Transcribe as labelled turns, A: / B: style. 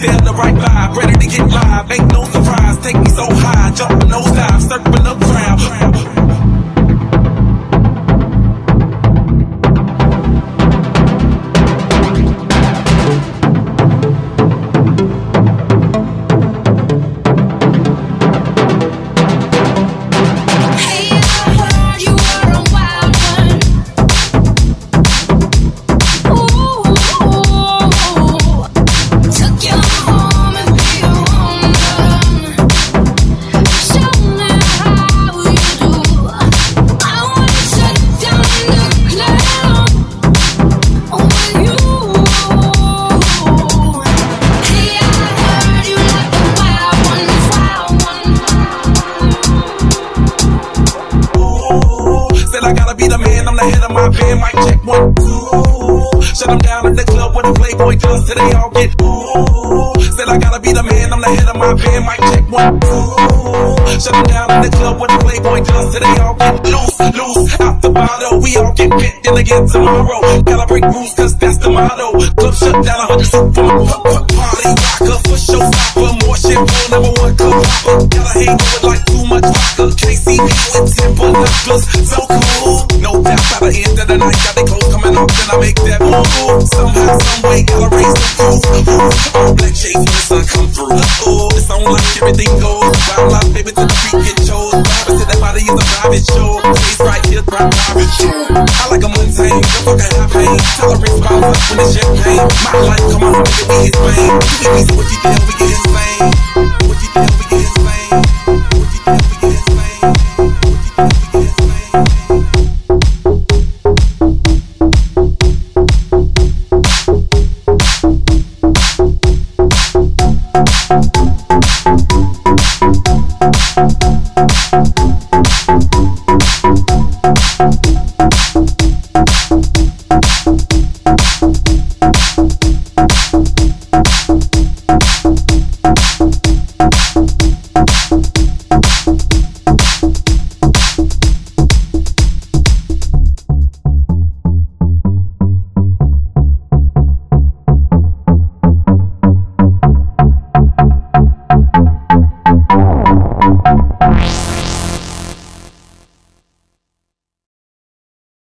A: Damn the right vibe, ready to get live. Ain't no surprise, take me so high, jumping those dives, surfing the ground. Said I gotta be the man, I'm the head of my band. Mic check one, two. Shut 'em down in the club with a Playboy does till they all get ooh. Said I gotta be the man, I'm the head of my band. Mic check one, two. Shut 'em down in the club with a Playboy does till they all get loose, loose. Out the bottle, we all get bent in again tomorrow. Gotta break rules, cause that's the motto. Club shut down, a hundred super party shit, more number one club hopper. Gotta hang with like too much vodka. Can't with ten binoculars. So cool. No doubt by the end of the night, got they clothes coming off, then I make that move. Somehow, some way, gotta raise the roof. All black shades when the sun come through. Oh, it's on like everything goes. Wild life, baby, to the freak get chose. Private, said that body is a show. Face right here, show. I like a Montana, the fuck I have pain. Tolerance bottles up when it's champagne. My life, come on, we his fame. What you did, we get his. What you did, we get his. What you we get. What you we get.